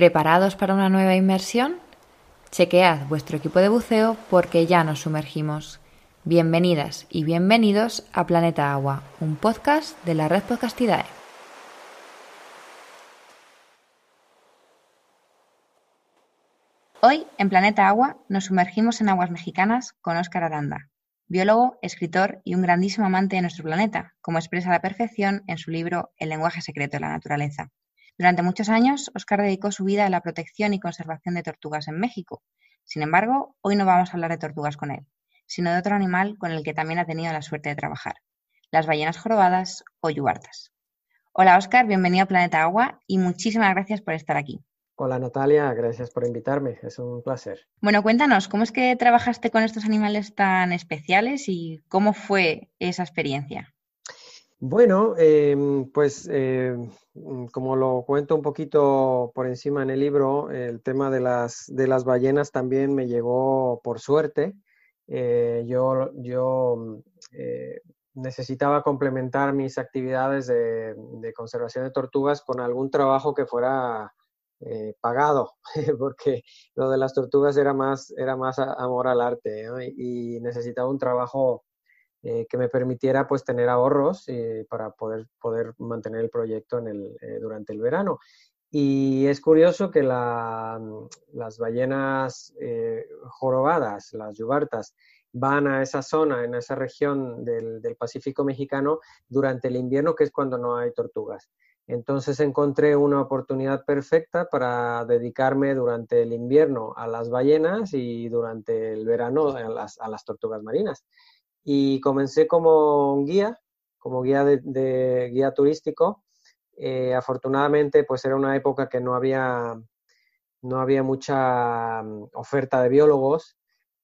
¿Preparados para una nueva inmersión? Chequead vuestro equipo de buceo porque ya nos sumergimos. Bienvenidas y bienvenidos a Planeta Agua, un podcast de la red Podcastidae. Hoy, en Planeta Agua, nos sumergimos en aguas mexicanas con Óscar Aranda, biólogo, escritor y un grandísimo amante de nuestro planeta, como expresa a la perfección en su libro El lenguaje secreto de la naturaleza. Durante muchos años, Oscar dedicó su vida a la protección y conservación de tortugas en México. Sin embargo, hoy no vamos a hablar de tortugas con él, sino de otro animal con el que también ha tenido la suerte de trabajar, las ballenas jorobadas o yubartas. Hola Oscar, bienvenido a Planeta Agua y muchísimas gracias por estar aquí. Hola Natalia, gracias por invitarme, es un placer. Bueno, cuéntanos, ¿cómo es que trabajaste con estos animales tan especiales y cómo fue esa experiencia? Bueno, em, pues em, como lo cuento un poquito por encima en el libro, el tema de las, de las ballenas también me llegó por suerte. Eh, yo yo eh, necesitaba complementar mis actividades de, conservación de tortugas con algún trabajo que fuera eh, pagado, porque lo de las tortugas era más, era más amor al arte y necesitaba un trabajo eh, que me permitiera pues tener ahorros eh, para poder, poder mantener el proyecto eh, durante el verano. Y es curioso que la, las ballenas jorobadas, las yubartas, van a esa zona, en esa región del, del, Pacífico mexicano durante el invierno, que es cuando no hay tortugas. Entonces encontré una oportunidad perfecta para dedicarme durante el invierno a las ballenas y durante el verano a las, a las tortugas marinas y comencé como guía, como guía de, guía turístico. Eh, afortunadamente, pues era una época que no había, no había mucha mm, oferta de biólogos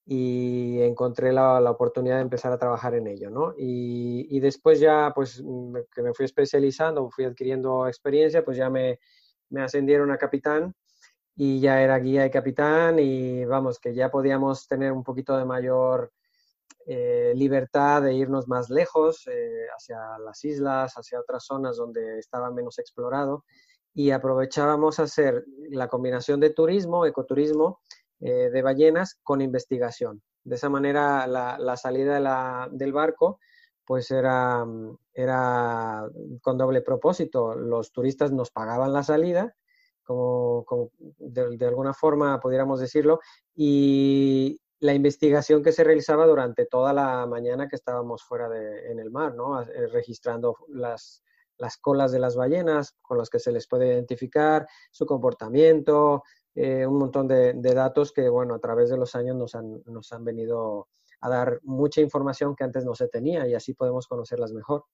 y encontré la, la, oportunidad de empezar a trabajar en ello, ¿no? Y, y, después ya, pues, que me fui especializando, fui adquiriendo experiencia, pues ya me, me ascendieron a capitán y ya era guía y capitán y vamos, que ya podíamos tener un poquito de mayor eh, libertad de irnos más lejos, eh, hacia las islas, hacia otras zonas donde estaba menos explorado, y aprovechábamos hacer la combinación de turismo, ecoturismo, eh, de ballenas con investigación. De esa manera, la, salida del barco pues era, era con doble propósito. Los turistas nos pagaban la salida, como, de, de, alguna forma pudiéramos decirlo, y, la investigación que se realizaba durante toda la mañana que estábamos fuera de, en el mar, ¿no? Eh, registrando las, las colas de las ballenas con las que se les puede identificar, su comportamiento, eh, un montón de, de, datos que, bueno, a través de los años nos han, nos han venido a dar mucha información que antes no se tenía y así podemos conocerlas mejor.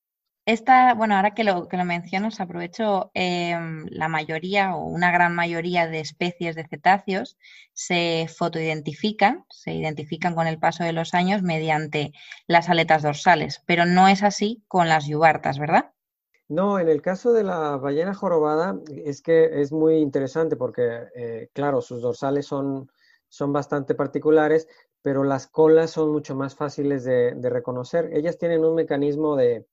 Esta, bueno, ahora que lo, que lo mencionas, aprovecho, em, la mayoría o una gran mayoría de especies de cetáceos se fotoidentifican, se identifican con el paso de los años mediante las aletas dorsales, pero no es así con las yubartas, ¿verdad? No, en el caso de la ballena jorobada es que es muy interesante porque, eh, claro, sus dorsales son, son bastante particulares, pero las colas son mucho más fáciles de reconocer. Ellas tienen un mecanismo de,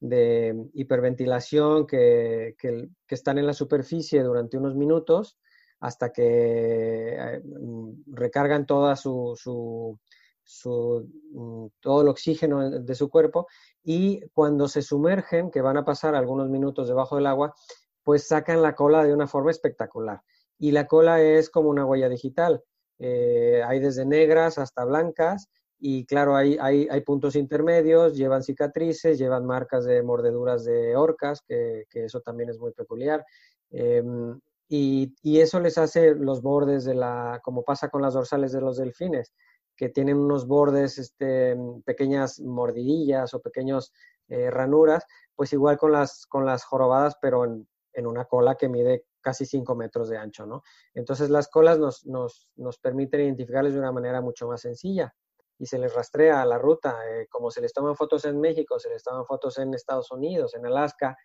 de hiperventilación que, que, están en la superficie durante unos minutos hasta que eh, mm, recargan toda su, su, mm, todo el oxígeno de su cuerpo y cuando se sumergen, que van a pasar algunos minutos debajo del agua, pues sacan la cola de una forma espectacular. Y la cola es como una huella digital. Eh, hay desde negras hasta blancas y claro, hay, hay, hay, puntos intermedios, llevan cicatrices, llevan marcas de mordeduras de orcas, que, que eso también es muy peculiar. Em, y, y, eso les hace los bordes de la, como pasa con las dorsales de los delfines, que tienen unos bordes, este, pequeñas mordidillas o pequeños eh, ranuras, pues igual con las, con las jorobadas, pero en, en una cola que mide casi 5 metros de ancho, ¿no? Entonces las colas nos, nos, nos permiten identificarles de una manera mucho más sencilla y se les rastrea la ruta, eh, como se les toman fotos en México, se les toman fotos en Estados Unidos, en Alaska,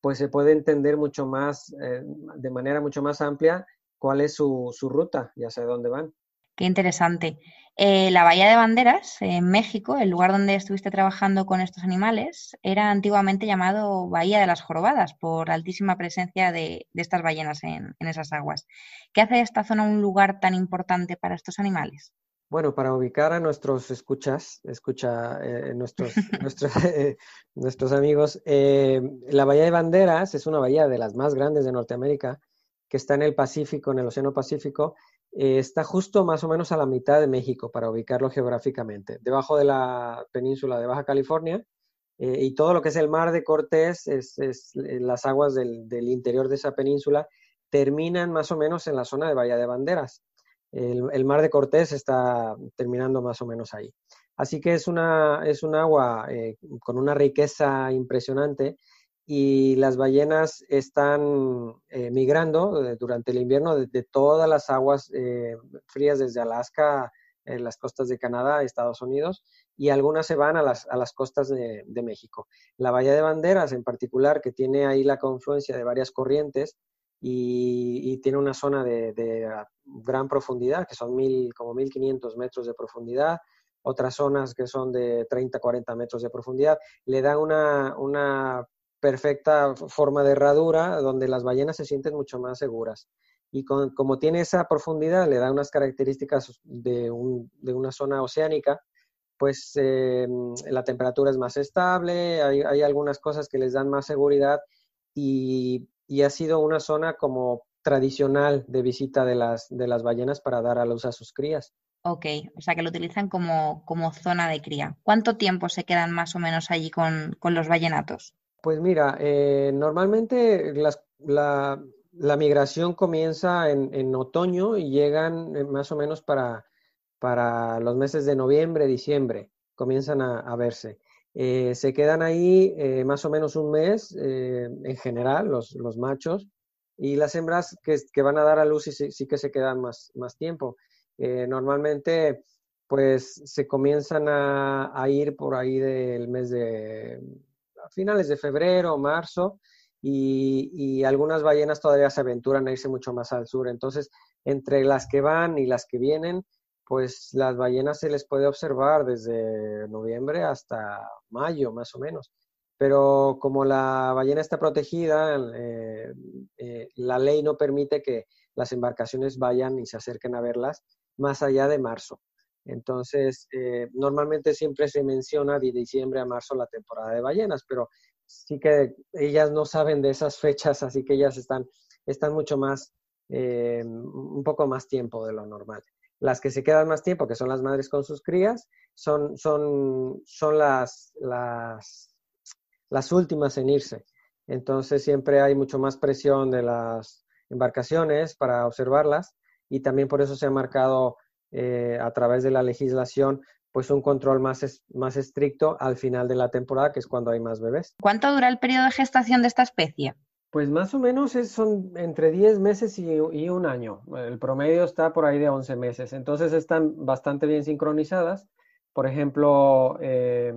pues se puede entender mucho más, eh, de manera mucho más amplia, cuál es su, su ruta y hacia dónde van. Qué interesante. Eh, la Bahía de Banderas, en México, el lugar donde estuviste trabajando con estos animales, era antiguamente llamado Bahía de las Jorobadas por la altísima presencia de, estas ballenas en, esas aguas. ¿Qué hace de esta zona un lugar tan importante para estos animales? Bueno, para ubicar a nuestros escuchas, escucha eh, nuestros, eh, nuestros, amigos, la Bahía de Banderas es una bahía de las más grandes de Norteamérica que está en el Pacífico, en el Océano Pacífico, eh, está justo más o menos a la mitad de México para ubicarlo geográficamente, debajo de la península de Baja California. Eh, y todo lo que es el mar de Cortés, es, eh, las aguas del, interior de esa península, terminan más o menos en la zona de Bahía de Banderas. El, mar de Cortés está terminando más o menos ahí. Así que es, una, es un agua con una riqueza impresionante y las ballenas están eh, migrando eh, durante el invierno de, todas las aguas eh, frías desde Alaska, en las costas de Canadá, Estados Unidos, y algunas se van a las, a las costas de, México. La Bahía de Banderas en particular, que tiene ahí la confluencia de varias corrientes y, tiene una zona de, gran profundidad, que son mil, como 1500 metros de profundidad, otras zonas que son de 30, 40 metros de profundidad, le dan una, una perfecta forma de herradura donde las ballenas se sienten mucho más seguras. Y como tiene esa profundidad, le da unas características de, una zona oceánica, pues eh, la temperatura es más estable, hay, algunas cosas que les dan más seguridad y, ha sido una zona como tradicional de visita de las, de las ballenas para dar a luz a sus crías. Ok, o sea que lo utilizan como, como zona de cría. ¿Cuánto tiempo se quedan más o menos allí con, con los ballenatos? Pues mira, eh, normalmente la, migración comienza en, otoño y llegan eh, más o menos para, para los meses de noviembre, diciembre, comienzan a, verse. Eh, se quedan ahí más o menos un mes en general, los, machos, y las hembras que, van a dar a luz sí, sí que se quedan más, más tiempo. normalmente, pues se comienzan a ir por ahí del mes de finales de febrero, marzo, y, algunas ballenas todavía se aventuran a irse mucho más al sur. Entonces, entre las que van y las que vienen, pues las ballenas se les puede observar desde noviembre hasta mayo, más o menos. Pero como la ballena está protegida, eh, eh, la ley no permite que las embarcaciones vayan y se acerquen a verlas más allá de marzo. Entonces, eh, normalmente siempre se menciona de diciembre a marzo la temporada de ballenas, pero sí que ellas no saben de esas fechas, así que ellas están, están mucho más, un poco más tiempo de lo normal. Las que se quedan más tiempo, que son las madres con sus crías, son, son, son las, las, las últimas en irse. Entonces siempre hay mucho más presión de las embarcaciones para observarlas y también por eso se ha marcado eh, a través de la legislación pues un control más, más estricto al final de la temporada, que es cuando hay más bebés. ¿Cuánto dura el periodo de gestación de esta especie? Pues más o menos son entre 10 meses y, un año. El promedio está por ahí de 11 meses. Entonces están bastante bien sincronizadas. Por ejemplo, eh,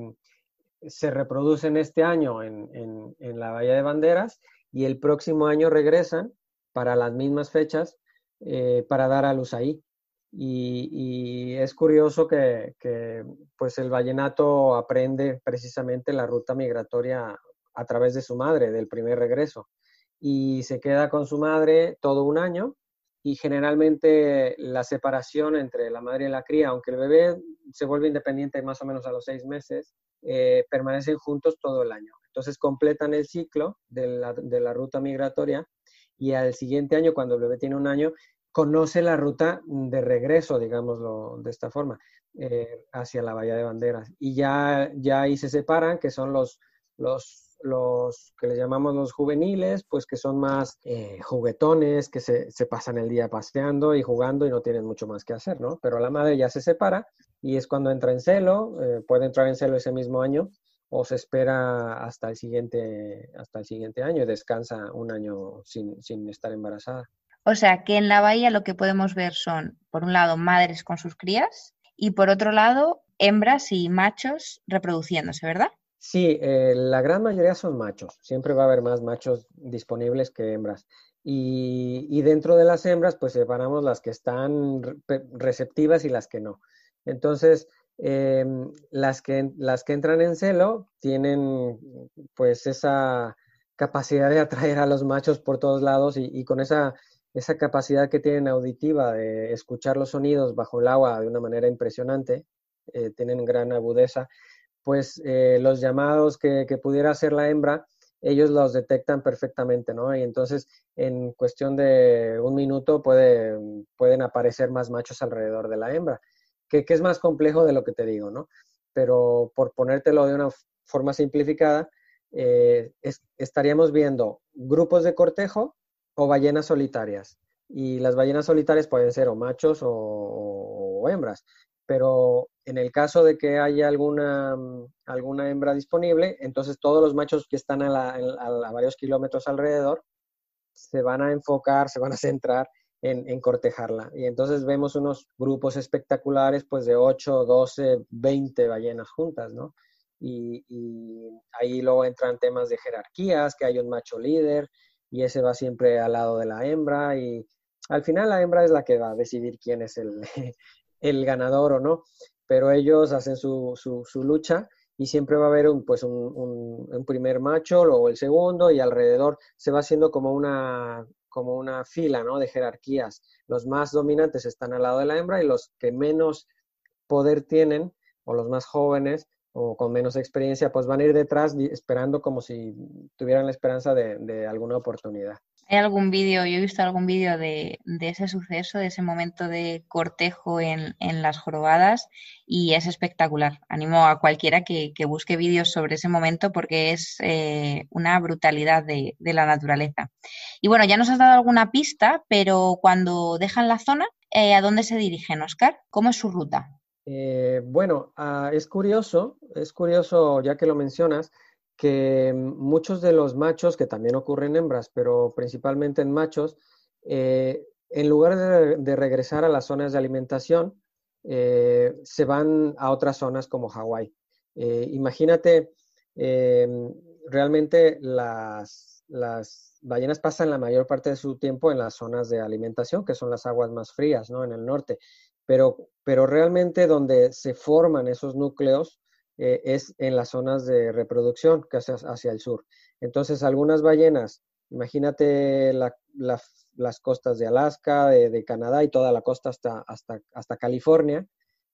se reproducen este año en, la Bahía de Banderas y el próximo año regresan para las mismas fechas eh, para dar a luz ahí. Y, es curioso que, pues el vallenato aprende precisamente la ruta migratoria a través de su madre, del primer regreso. Y se queda con su madre todo un año y generalmente la separación entre la madre y la cría, aunque el bebé se vuelve independiente más o menos a los seis meses, eh, permanecen juntos todo el año. Entonces completan el ciclo de la, de la ruta migratoria y al siguiente año, cuando el bebé tiene un año, conoce la ruta de regreso, digámoslo de esta forma, eh, hacia la Bahía de Banderas. Y ya, ya ahí se separan, que son los, los, los que le llamamos los juveniles, pues que son más eh, juguetones, que se, pasan el día paseando y jugando y no tienen mucho más que hacer, ¿no? Pero la madre ya se separa y es cuando entra en celo, eh, puede entrar en celo ese mismo año o se espera hasta el siguiente, hasta el siguiente año y descansa un año sin, sin estar embarazada. O sea que en la bahía lo que podemos ver son, por un lado, madres con sus crías y por otro lado, hembras y machos reproduciéndose, ¿verdad? Sí, eh, la gran mayoría son machos. Siempre va a haber más machos disponibles que hembras. Y, dentro de las hembras, pues separamos las que están receptivas y las que no. Entonces, em, las, que, las que entran en celo tienen pues esa capacidad de atraer a los machos por todos lados y, con esa, esa capacidad que tienen auditiva de escuchar los sonidos bajo el agua de una manera impresionante, eh, tienen gran agudeza, pues eh, los llamados que, pudiera hacer la hembra, ellos los detectan perfectamente, ¿no? Y entonces en cuestión de un minuto pueden aparecer más machos alrededor de la hembra, que, es más complejo de lo que te digo, ¿no? Pero por ponértelo de una forma simplificada, eh, estaríamos viendo grupos de cortejo o ballenas solitarias. Y las ballenas solitarias pueden ser o machos o hembras pero en el caso de que haya alguna, mm, alguna hembra disponible, entonces todos los machos que están a, varios kilómetros alrededor se van a enfocar, se van a centrar en, cortejarla. Y entonces vemos unos grupos espectaculares, pues de 8, 12, 20 ballenas juntas, ¿no? Y, y, ahí luego entran temas de jerarquías, que hay un macho líder y ese va siempre al lado de la hembra y al final la hembra es la que va a decidir quién es el, el ganador o no, pero ellos hacen su, su, lucha y siempre va a haber un, pues un, un, primer macho, luego el segundo y alrededor se va haciendo como una, como una fila ¿no? de jerarquías. Los más dominantes están al lado de la hembra y los que menos poder tienen o los más jóvenes o con menos experiencia, pues van a ir detrás esperando como si tuvieran la esperanza de, de alguna oportunidad. ¿Hay algún vídeo, yo he visto algún vídeo de, ese suceso, de ese momento de cortejo en, las jorobadas y es espectacular. Animo a cualquiera que, busque vídeos sobre ese momento porque es eh, una brutalidad de, la naturaleza. Y bueno, ya nos has dado alguna pista, pero cuando dejan la zona, eh, ¿a dónde se dirigen, Oscar? ¿Cómo es su ruta? Eh, bueno, ah, es curioso, es curioso ya que lo mencionas, que muchos de los machos, que también ocurren en hembras, pero principalmente en machos, eh, en lugar de, regresar a las zonas de alimentación, eh, se van a otras zonas como Hawái. Eh, imagínate, realmente las, las, ballenas pasan la mayor parte de su tiempo en las zonas de alimentación, que son las aguas más frías, ¿no? En el norte. Pero, pero realmente donde se forman esos núcleos eh, es en las zonas de reproducción, que hacia, hacia el sur. Entonces, algunas ballenas, imagínate las costas de Alaska, de, Canadá y toda la costa hasta, hasta, hasta California,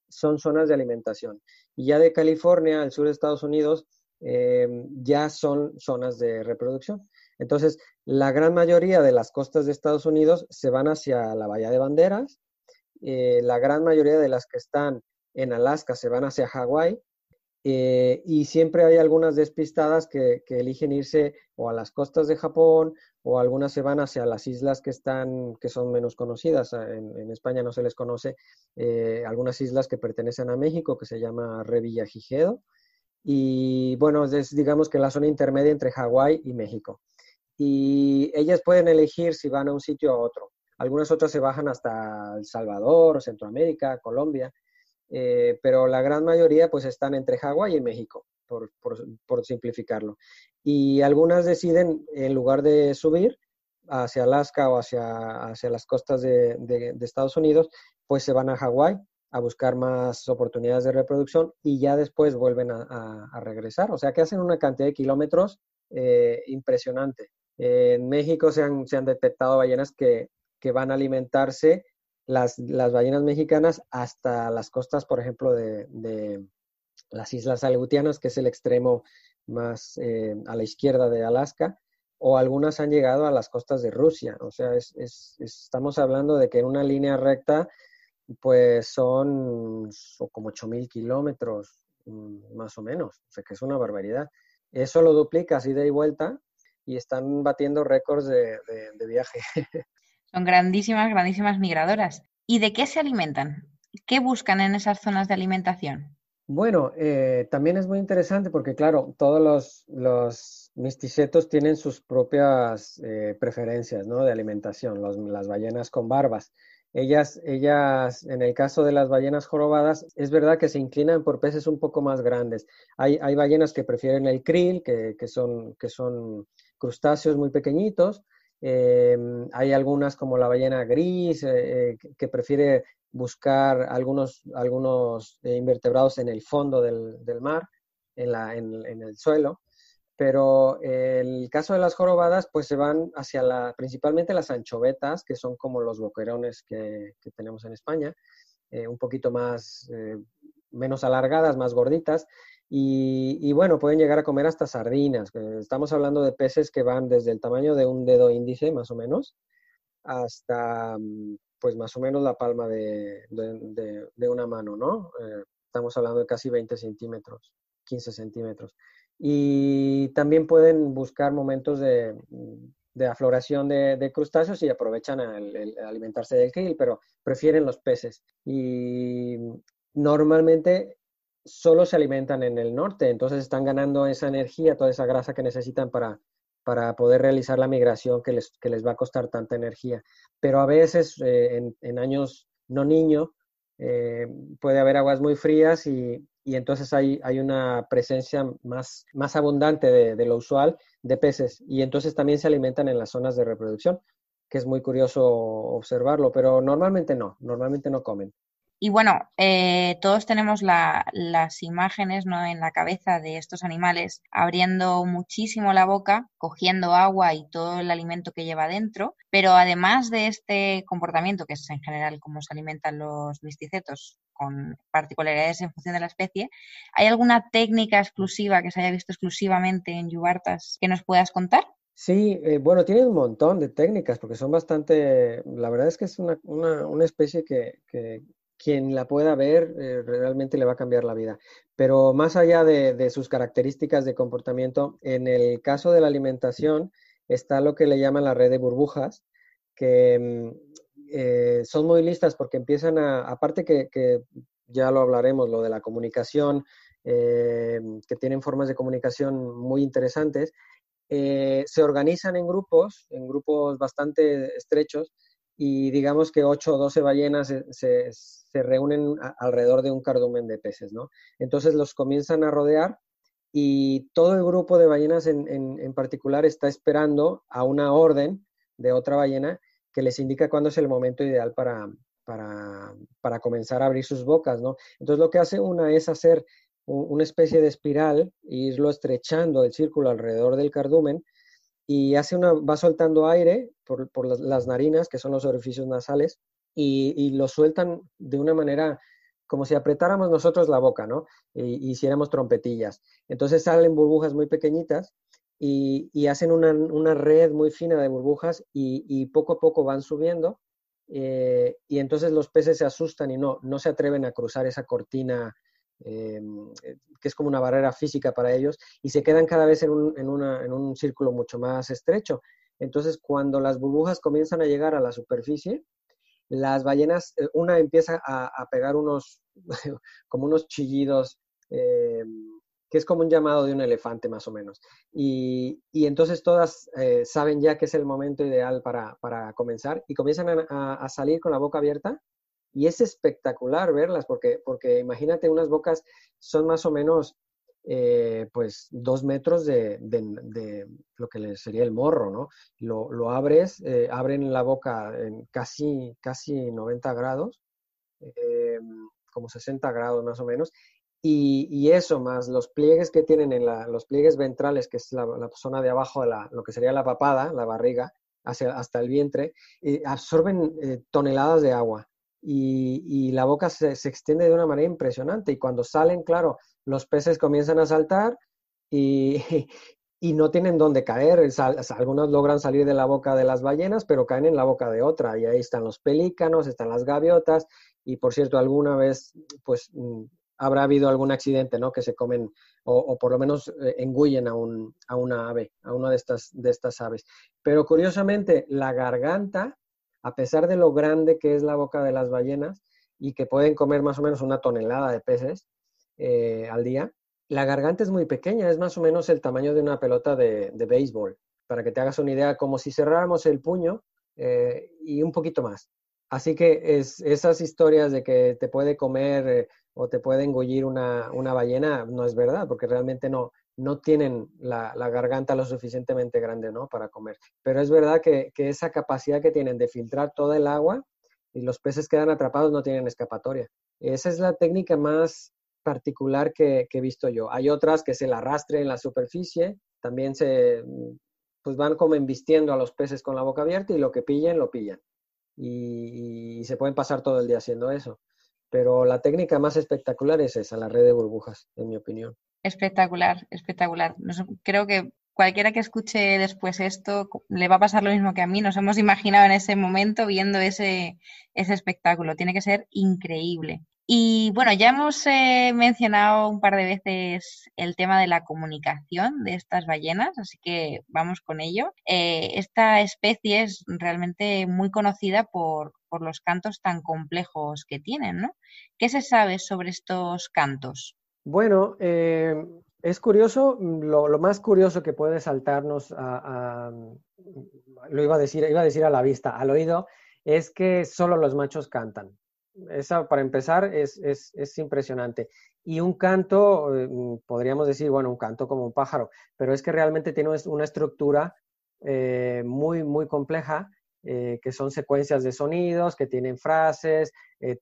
son zonas de alimentación. Y ya de California al sur de Estados Unidos, em, ya son zonas de reproducción. Entonces, la gran mayoría de las costas de Estados Unidos se van hacia la Bahía de Banderas, eh, la gran mayoría de las que están en Alaska se van hacia Hawái eh, y siempre hay algunas despistadas que, eligen irse o a las costas de Japón o algunas se van hacia las islas que están, que son menos conocidas. Ah, en, España no se les conoce eh, algunas islas que pertenecen a México, que se llama Revillagigedo. Y bueno, es digamos que la zona intermedia entre Hawái y México. Y ellas pueden elegir si van a un sitio o a otro. Algunas otras se bajan hasta El Salvador, Centroamérica, Colombia. Eh, pero la gran mayoría pues están entre Hawái y México, por, por, simplificarlo. Y algunas deciden, en lugar de subir hacia Alaska o hacia, hacia las costas de, de, Estados Unidos, pues se van a Hawái a buscar más oportunidades de reproducción y ya después vuelven a, a, regresar. O sea que hacen una cantidad de kilómetros eh, impresionante. en México se han, se han detectado ballenas que, que van a alimentarse las, las ballenas mexicanas hasta las costas, por ejemplo, de, las Islas Aleutianas, que es el extremo más eh, a la izquierda de Alaska, o algunas han llegado a las costas de Rusia. O sea, es, estamos hablando de que en una línea recta, pues son como 8.000 kilómetros, mm, más o menos. O sea, que es una barbaridad. Eso lo duplica así de y vuelta y están batiendo récords de, de viaje. Son grandísimas, grandísimas migradoras. ¿Y de qué se alimentan? ¿Qué buscan en esas zonas de alimentación? Bueno, eh, también es muy interesante porque, claro, todos los, los misticetos tienen sus propias eh, preferencias ¿no? de alimentación, las ballenas con barbas. ellas, ellas, en el caso de las ballenas jorobadas, es verdad que se inclinan por peces un poco más grandes. Hay, ballenas que prefieren el krill, que, son, que son crustáceos muy pequeñitos. Em, hay algunas como la ballena gris, eh, eh, que, prefiere buscar algunos, algunos invertebrados en el fondo del, mar, en, la, en, el suelo. Pero el caso de las jorobadas, pues se van hacia la, principalmente las anchovetas, que son como los boquerones que, tenemos en España, eh, un poquito más, eh, menos alargadas, más gorditas, y, bueno, pueden llegar a comer hasta sardinas. Estamos hablando de peces que van desde el tamaño de un dedo índice, más o menos, hasta, pues más o menos la palma de, una mano, ¿no? Eh, estamos hablando de casi 20 centímetros, 15 centímetros y también pueden buscar momentos de, afloración de, crustáceos y aprovechan al alimentarse del krill, pero prefieren los peces. Y normalmente solo se alimentan en el norte, entonces están ganando esa energía, toda esa grasa que necesitan para, para poder realizar la migración que les, que les va a costar tanta energía. Pero a veces, eh, en, años no niño, eh, puede haber aguas muy frías y, y entonces hay, hay una presencia más, más abundante de, lo usual de peces y entonces también se alimentan en las zonas de reproducción, que es muy curioso observarlo, pero normalmente no, normalmente no comen. Y bueno, eh, todos tenemos las imágenes ¿no? en la cabeza de estos animales abriendo muchísimo la boca, cogiendo agua y todo el alimento que lleva dentro, pero además de este comportamiento, que es en general cómo se alimentan los misticetos, con particularidades en función de la especie, ¿hay alguna técnica exclusiva que se haya visto exclusivamente en yubartas que nos puedas contar? Sí, eh, bueno, tiene un montón de técnicas porque son bastante, la verdad es que es una, una, especie que, quien la pueda ver eh, realmente le va a cambiar la vida. Pero más allá de, sus características de comportamiento, en el caso de la alimentación está lo que le llaman la red de burbujas, que mm, eh, son muy listas porque empiezan a, aparte que, ya lo hablaremos, lo de la comunicación, eh, que tienen formas de comunicación muy interesantes, se organizan en grupos, en grupos bastante estrechos, y digamos que 8 o 12 ballenas se, se, reúnen alrededor de un cardumen de peces, ¿no? Entonces los comienzan a rodear y todo el grupo de ballenas en, en, particular está esperando a una orden de otra ballena que les indica cuándo es el momento ideal para, para, para comenzar a abrir sus bocas, ¿no? Entonces lo que hace una es hacer una especie de espiral e irlo estrechando el círculo alrededor del cardumen y hace una, va soltando aire por, por las, narinas, que son los orificios nasales, y, y, lo sueltan de una manera como si apretáramos nosotros la boca, ¿no? Y, hiciéramos trompetillas. Entonces salen burbujas muy pequeñitas y, y hacen una, una, red muy fina de burbujas y, poco a poco van subiendo. Eh, y entonces los peces se asustan y no, no se atreven a cruzar esa cortina eh, que es como una barrera física para ellos, y se quedan cada vez en un, en, una, en un círculo mucho más estrecho. Entonces, cuando las burbujas comienzan a llegar a la superficie, las ballenas, eh, una empieza a, pegar unos, como unos chillidos, em, que es como un llamado de un elefante más o menos. Y, y entonces todas eh, saben ya que es el momento ideal para, para comenzar y comienzan a, a, salir con la boca abierta y es espectacular verlas porque, porque imagínate, unas bocas son más o menos eh, pues dos metros de, de, lo que sería el morro, ¿no? Lo, lo abres, eh, abren la boca en casi, casi 90 grados, eh, como 60 grados más o menos, y, eso más los pliegues que tienen en la, los pliegues ventrales, que es la, la zona de abajo de la, lo que sería la papada, la barriga, hacia, hasta el vientre, absorben toneladas de agua y, la boca se, extiende de una manera impresionante. Y cuando salen, claro, los peces comienzan a saltar y, y no tienen dónde caer. algunos logran salir de la boca de las ballenas, pero caen en la boca de otra. Y ahí están los pelícanos, están las gaviotas. Y por cierto, alguna vez, pues mm, habrá habido algún accidente, ¿no? Que se comen o, por lo menos eh, engullen a, un, a una ave, a una de estas, de estas aves. Pero curiosamente, la garganta a pesar de lo grande que es la boca de las ballenas y que pueden comer más o menos una tonelada de peces eh, al día, la garganta es muy pequeña, es más o menos el tamaño de una pelota de, béisbol, para que te hagas una idea, como si cerráramos el puño eh, y un poquito más. Así que es, esas historias de que te puede comer eh, o te puede engullir una, una, ballena no es verdad, porque realmente no, no tienen la, la, garganta lo suficientemente grande ¿no? para comer. Pero es verdad que, que, esa capacidad que tienen de filtrar todo el agua y los peces quedan atrapados no tienen escapatoria. Esa es la técnica más particular que, que he visto yo. Hay otras que se la arrastre en la superficie, también se pues van como embistiendo a los peces con la boca abierta y lo que pillen, lo pillan y, se pueden pasar todo el día haciendo eso. Pero la técnica más espectacular es esa, la red de burbujas, en mi opinión. Espectacular, espectacular. creo que cualquiera que escuche después esto le va a pasar lo mismo que a mí. Nos hemos imaginado en ese momento viendo ese, ese espectáculo. Tiene que ser increíble. Y bueno, ya hemos eh, mencionado un par de veces el tema de la comunicación de estas ballenas, así que vamos con ello. Eh, esta especie es realmente muy conocida por, los cantos tan complejos que tienen, ¿no? ¿Qué se sabe sobre estos cantos? Bueno, eh, es curioso, lo, más curioso que puede saltarnos a, lo iba a decir, iba a decir a la vista, al oído, es que solo los machos cantan. Esa, para empezar, es, es, impresionante. Y un canto, eh, mm, podríamos decir, bueno, un canto como un pájaro, pero es que realmente tiene una estructura eh, muy, muy compleja, eh, que son secuencias de sonidos, que tienen frases,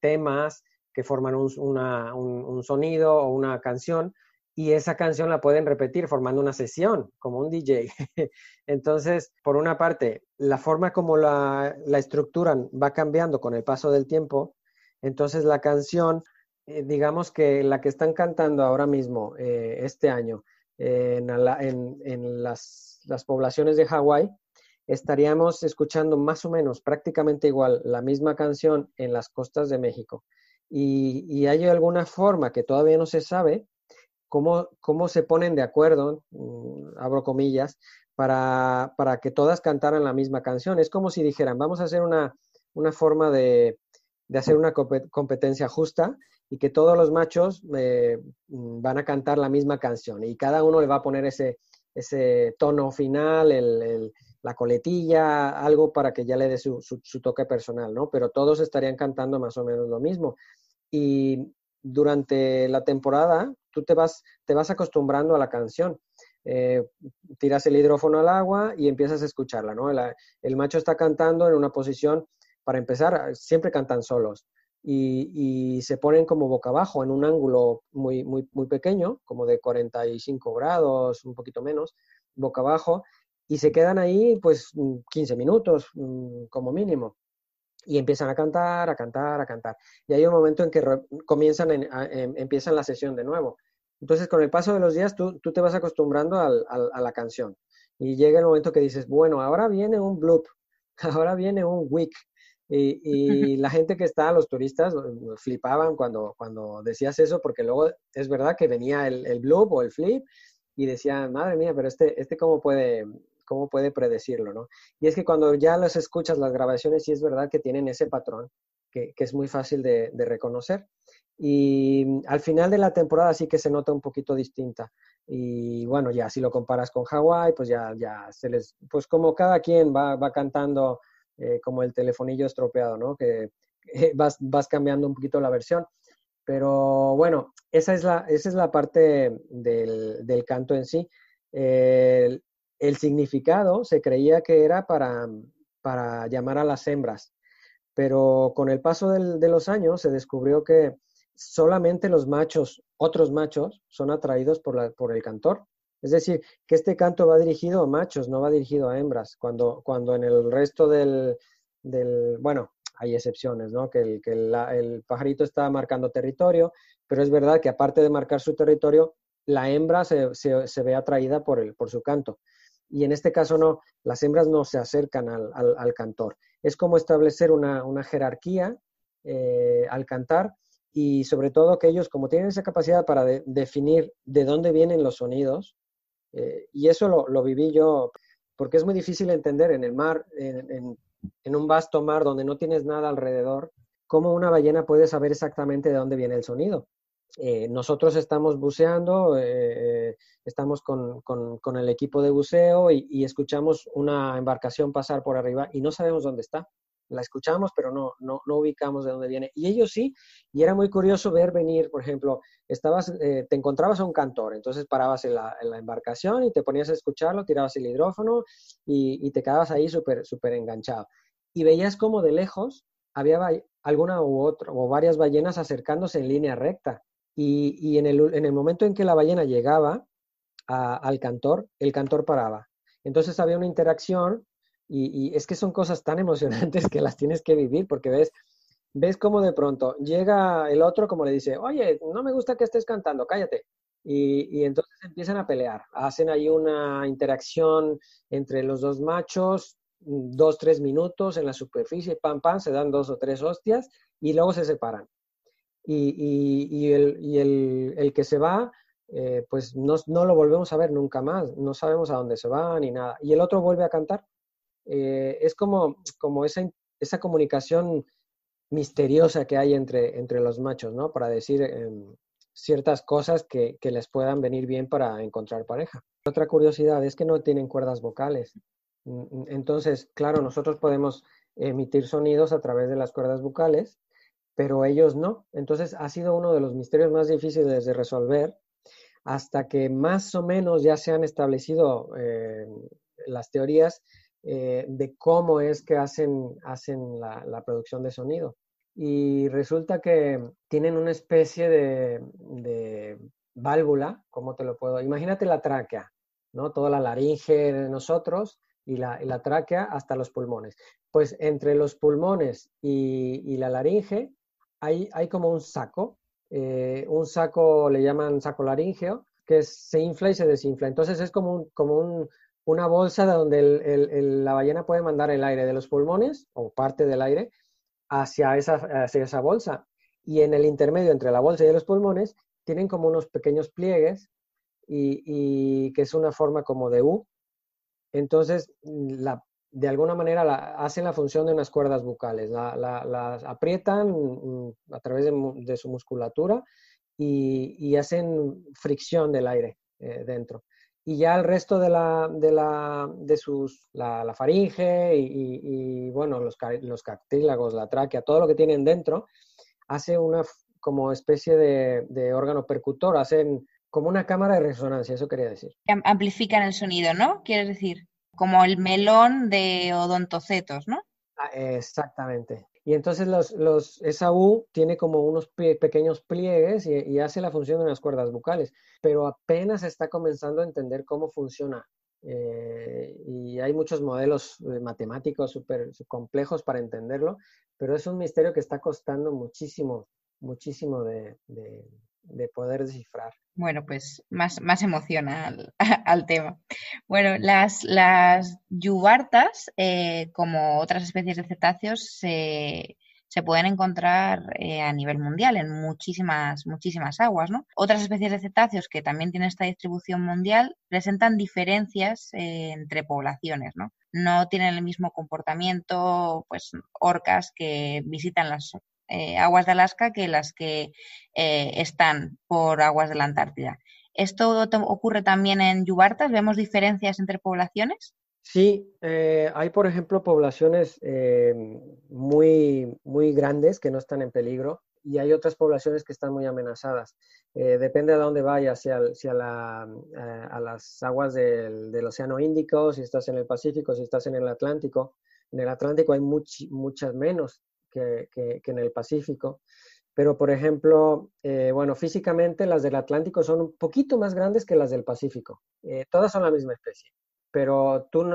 temas que forman un, un, sonido o una canción, y esa canción la pueden repetir formando una sesión, como un DJ. Entonces, por una parte, la forma como la, la estructuran va cambiando con el paso del tiempo, entonces la canción, eh, digamos que la que están cantando ahora mismo, eh, este año, en, las, poblaciones de Hawái, estaríamos escuchando más o menos prácticamente igual la misma canción en las costas de México. Y, hay alguna forma que todavía no se sabe cómo, cómo se ponen de acuerdo, mm, abro comillas, para, para, que todas cantaran la misma canción. Es como si dijeran, vamos a hacer una, una forma de, de hacer una competencia justa y que todos los machos eh, mm, van a cantar la misma canción y cada uno le va a poner ese, ese tono final, el, la coletilla, algo para que ya le dé su, su, toque personal, ¿no? Pero todos estarían cantando más o menos lo mismo. Y durante la temporada tú te vas, te vas acostumbrando a la canción. Eh, tiras el hidrófono al agua y empiezas a escucharla, ¿no? el macho está cantando en una posición para empezar, siempre cantan solos y, se ponen como boca abajo en un ángulo muy, muy, muy pequeño, como de 45 grados, un poquito menos, boca abajo, y se quedan ahí pues 15 minutos mm, como mínimo. Y empiezan a cantar, a cantar, a cantar. Y hay un momento en que comienzan, em, empiezan la sesión de nuevo. Entonces, con el paso de los días, tú, te vas acostumbrando a la canción. Y llega el momento que dices, bueno, ahora viene un bloop, ahora viene un wick, y, la gente que está, los turistas, flipaban cuando, cuando decías eso, porque luego es verdad que venía el, el bloop o el flip y decían, madre mía, pero este, este cómo puede, cómo puede predecirlo, ¿no? Y es que cuando ya las escuchas las grabaciones, sí es verdad que tienen ese patrón que, que es muy fácil de, reconocer. Y al final de la temporada sí que se nota un poquito distinta. Y bueno, ya si lo comparas con Hawái, pues ya, ya se les, pues como cada quien va, va cantando eh, como el telefonillo estropeado, ¿no? Que vas, cambiando un poquito la versión. Pero bueno, esa es la, esa es la parte del, del canto en sí. el, significado se creía que era para, para llamar a las hembras, pero con el paso del, de los años se descubrió que solamente los machos, otros machos, son atraídos por, la, por el cantor. Es decir, que este canto va dirigido a machos, no va dirigido a hembras, cuando, cuando en el resto del, bueno, hay excepciones, ¿no? Que, el, que el, pajarito está marcando territorio, pero es verdad que aparte de marcar su territorio, la hembra se, se, ve atraída por, el, por su canto. Y en este caso no, las hembras no se acercan al, al, cantor. Es como establecer una, una jerarquía eh, al cantar y sobre todo que ellos, como tienen esa capacidad para definir de dónde vienen los sonidos, eh, y eso lo, viví yo, porque es muy difícil entender en el mar, en, un vasto mar donde no tienes nada alrededor, cómo una ballena puede saber exactamente de dónde viene el sonido. Eh, nosotros estamos buceando, eh, estamos con, con, el equipo de buceo y, y, escuchamos una embarcación pasar por arriba y no sabemos dónde está. La escuchamos, pero no, no, no ubicamos de dónde viene. Y ellos sí, y era muy curioso ver venir, por ejemplo, estabas, eh, te encontrabas a un cantor, entonces parabas en la, embarcación y te ponías a escucharlo, tirabas el hidrófono y, te quedabas ahí súper, súper enganchado. Y veías como de lejos había alguna u otra, o varias ballenas acercándose en línea recta. Y, en, el, en, el, momento en que la ballena llegaba al cantor, el cantor paraba. Entonces había una interacción y, es que son cosas tan emocionantes que las tienes que vivir porque ves, ves cómo de pronto llega el otro como le dice, oye, no me gusta que estés cantando, cállate. Y, entonces empiezan a pelear, hacen ahí una interacción entre los dos machos, dos, tres minutos en la superficie, pam, pam, se dan dos o tres hostias y luego se separan. Y, el, el, que se va, eh, pues no, no, lo volvemos a ver nunca más, no sabemos a dónde se va ni nada. Y el otro vuelve a cantar eh, es como, como esa, esa comunicación misteriosa que hay entre, entre los machos, ¿no? Para decir em, ciertas cosas que, que, les puedan venir bien para encontrar pareja. Otra curiosidad es que no tienen cuerdas vocales. Entonces, claro, nosotros podemos emitir sonidos a través de las cuerdas vocales, pero ellos no. Entonces, ha sido uno de los misterios más difíciles de resolver hasta que más o menos ya se han establecido eh, las teorías eh, de cómo es que hacen, hacen la, producción de sonido. Y resulta que tienen una especie de, válvula, ¿cómo te lo puedo? Imagínate la tráquea, ¿no? Toda la laringe de nosotros y la, tráquea hasta los pulmones. Pues entre los pulmones y, la laringe hay, hay, como un saco, eh, un saco le llaman saco laríngeo, que se infla y se desinfla. Entonces es como como un, una bolsa de donde la ballena puede mandar el aire de los pulmones o parte del aire hacia esa, hacia esa bolsa. Y en el intermedio entre la bolsa y los pulmones tienen como unos pequeños pliegues y, que es una forma como de U. Entonces, de alguna manera hacen la función de unas cuerdas bucales, las aprietan mm, a través de, su musculatura y, hacen fricción del aire eh, dentro y ya el resto de la, de la, de sus, la, faringe y, bueno, los, los cartílagos, la tráquea, todo lo que tienen dentro, hace una como especie de, órgano percutor, hacen como una cámara de resonancia, eso quería decir. Amplifican el sonido, ¿no? Quieres decir, como el melón de odontocetos, ¿no? Ah, exactamente. Y entonces los, los, esa U tiene como unos pequeños pliegues y, hace la función de las cuerdas bucales, pero apenas está comenzando a entender cómo funciona. Eh, y hay muchos modelos eh, matemáticos súper complejos para entenderlo, pero es un misterio que está costando muchísimo, muchísimo de, de poder descifrar. Bueno, pues más, más al, tema. Bueno, las, las yubartas, eh, como otras especies de cetáceos, se, se pueden encontrar eh, a nivel mundial en muchísimas, muchísimas aguas. ¿no? Otras especies de cetáceos que también tienen esta distribución mundial presentan diferencias eh, entre poblaciones. ¿no? no tienen el mismo comportamiento, pues orcas que visitan las eh, aguas de Alaska que las que eh, están por aguas de la Antártida. ¿Esto ocurre también en Yubartas? ¿Vemos diferencias entre poblaciones? Sí, eh, hay por ejemplo poblaciones muy, muy grandes que no están en peligro y hay otras poblaciones que están muy amenazadas. depende de dónde vayas, si, a, las aguas del, Océano Índico, si estás en el Pacífico, si estás en el Atlántico. En el Atlántico hay muchas menos que, en el Pacífico. Pero, por ejemplo, eh, bueno, físicamente las del Atlántico son un poquito más grandes que las del Pacífico. Eh, todas son la misma especie, pero tú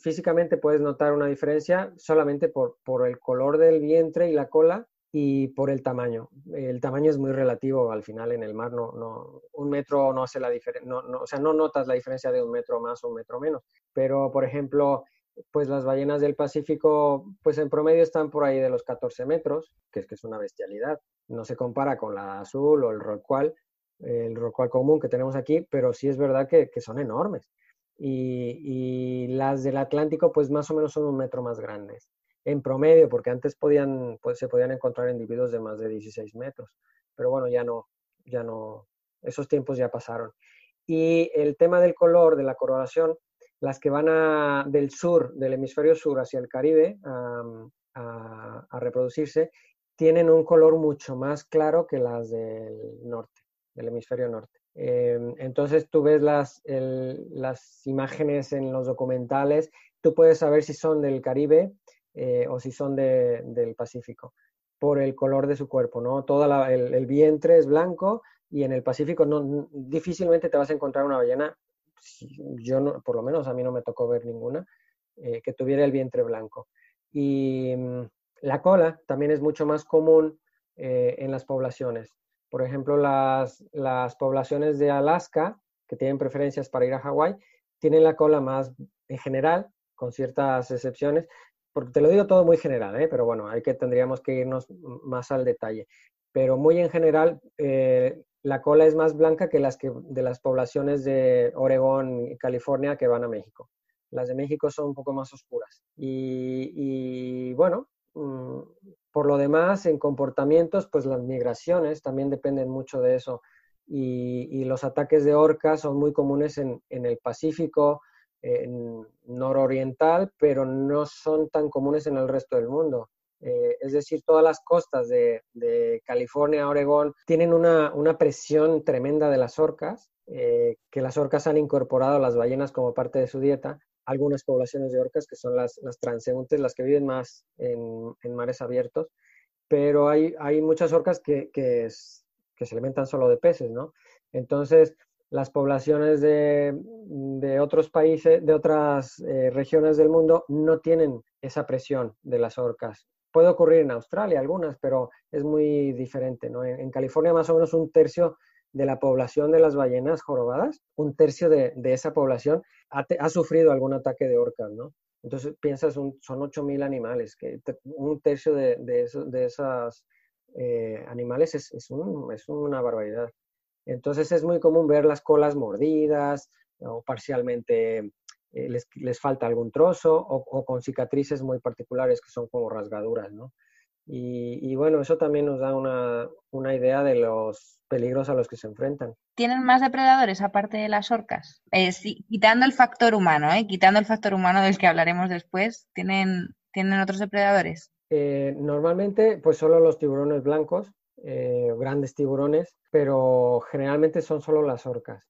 físicamente puedes notar una diferencia solamente por, por el color del vientre y la cola y por el tamaño. El tamaño es muy relativo al final en el mar, no, no, un metro no hace la diferencia, no, no, o sea, no notas la diferencia de un metro más o un metro menos. Pero, por ejemplo, pues las ballenas del Pacífico, pues en promedio están por ahí de los 14 metros, que es que es una bestialidad. No se compara con la azul o el rorcual, el rorcual común que tenemos aquí, pero sí es verdad que, son enormes. Y, las del Atlántico, pues más o menos son un metro más grandes, en promedio, porque antes podían, pues se podían encontrar individuos de más de 16 metros, pero bueno, ya no, ya no, esos tiempos ya pasaron. Y el tema del color, de la coloración, las que van del sur, del hemisferio sur hacia el Caribe, a, reproducirse, tienen un color mucho más claro que las del norte, del hemisferio norte. Em, entonces tú ves las, las imágenes en los documentales, tú puedes saber si son del Caribe eh, o si son del Pacífico por el color de su cuerpo, ¿no? Todo el, vientre es blanco y en el Pacífico no, difícilmente te vas a encontrar una ballena, yo no, por lo menos a mí no me tocó ver ninguna, eh, que tuviera el vientre blanco. Y mm, la cola también es mucho más común eh, en las poblaciones. Por ejemplo, las, las poblaciones de Alaska, que tienen preferencias para ir a Hawái, tienen la cola más en general, con ciertas excepciones, porque te lo digo todo muy general, ¿eh? pero bueno, hay que tendríamos que irnos más al detalle. Pero muy en general, eh, la cola es más blanca que las que de las poblaciones de Oregón y California que van a México. Las de México son un poco más oscuras. Y, bueno, mm, por lo demás, en comportamientos, pues las migraciones también dependen mucho de eso. Y, los ataques de orcas son muy comunes en, el Pacífico, en nororiental, pero no son tan comunes en el resto del mundo. Eh, es decir, todas las costas de, California, Oregón, tienen una, presión tremenda de las orcas, eh, que las orcas han incorporado a las ballenas como parte de su dieta, algunas poblaciones de orcas que son las, transeúntes, las que viven más en, mares abiertos, pero hay, muchas orcas que, se alimentan solo de peces, ¿no? Entonces, las poblaciones de, de otros países, de otras eh, regiones del mundo, no tienen esa presión de las orcas. Puede ocurrir en Australia algunas, pero es muy diferente, ¿no? En, California más o menos un tercio de la población de las ballenas jorobadas, un tercio de, esa población ha, sufrido algún ataque de orcas, ¿no? Entonces piensas, son 8.000 animales, que un tercio de, de, esos eh, animales es, es, una barbaridad. Entonces es muy común ver las colas mordidas o parcialmente eh, les, falta algún trozo o, o, con cicatrices muy particulares que son como rasgaduras, ¿no? Y, bueno, eso también nos da una, idea de los peligros a los que se enfrentan. ¿Tienen más depredadores aparte de las orcas? Eh, quitando el factor humano, ¿eh? quitando el factor humano del que hablaremos después, ¿tienen, ¿tienen otros depredadores? Eh, normalmente, pues solo los tiburones blancos, eh, grandes tiburones, pero generalmente son solo las orcas.